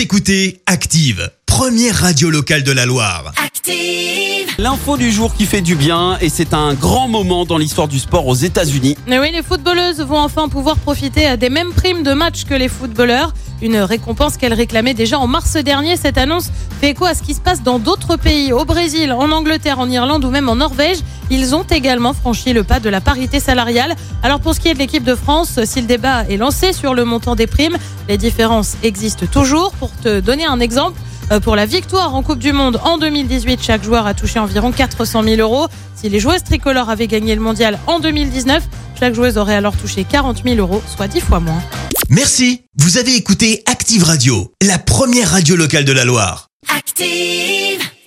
Vous écoutez Active, première radio locale de la Loire. Active. L'info du jour qui fait du bien et c'est un grand moment dans l'histoire du sport aux États-Unis. Mais oui, les footballeuses vont enfin pouvoir profiter des mêmes primes de match que les footballeurs. Une récompense qu'elles réclamaient déjà en mars dernier. Cette annonce fait écho à ce qui se passe dans d'autres pays, au Brésil, en Angleterre, en Irlande ou même en Norvège. Ils ont également franchi le pas de la parité salariale. Alors pour ce qui est de l'équipe de France, si le débat est lancé sur le montant des primes, les différences existent toujours. Pour te donner un exemple, euh, pour la victoire en Coupe du Monde en 2018, chaque joueur a touché environ 400 000 euros. Si les joueuses tricolores avaient gagné le mondial en 2019, chaque joueuse aurait alors touché 40 000 euros, soit 10 fois moins. Merci. Vous avez écouté Active Radio, la première radio locale de la Loire. Active.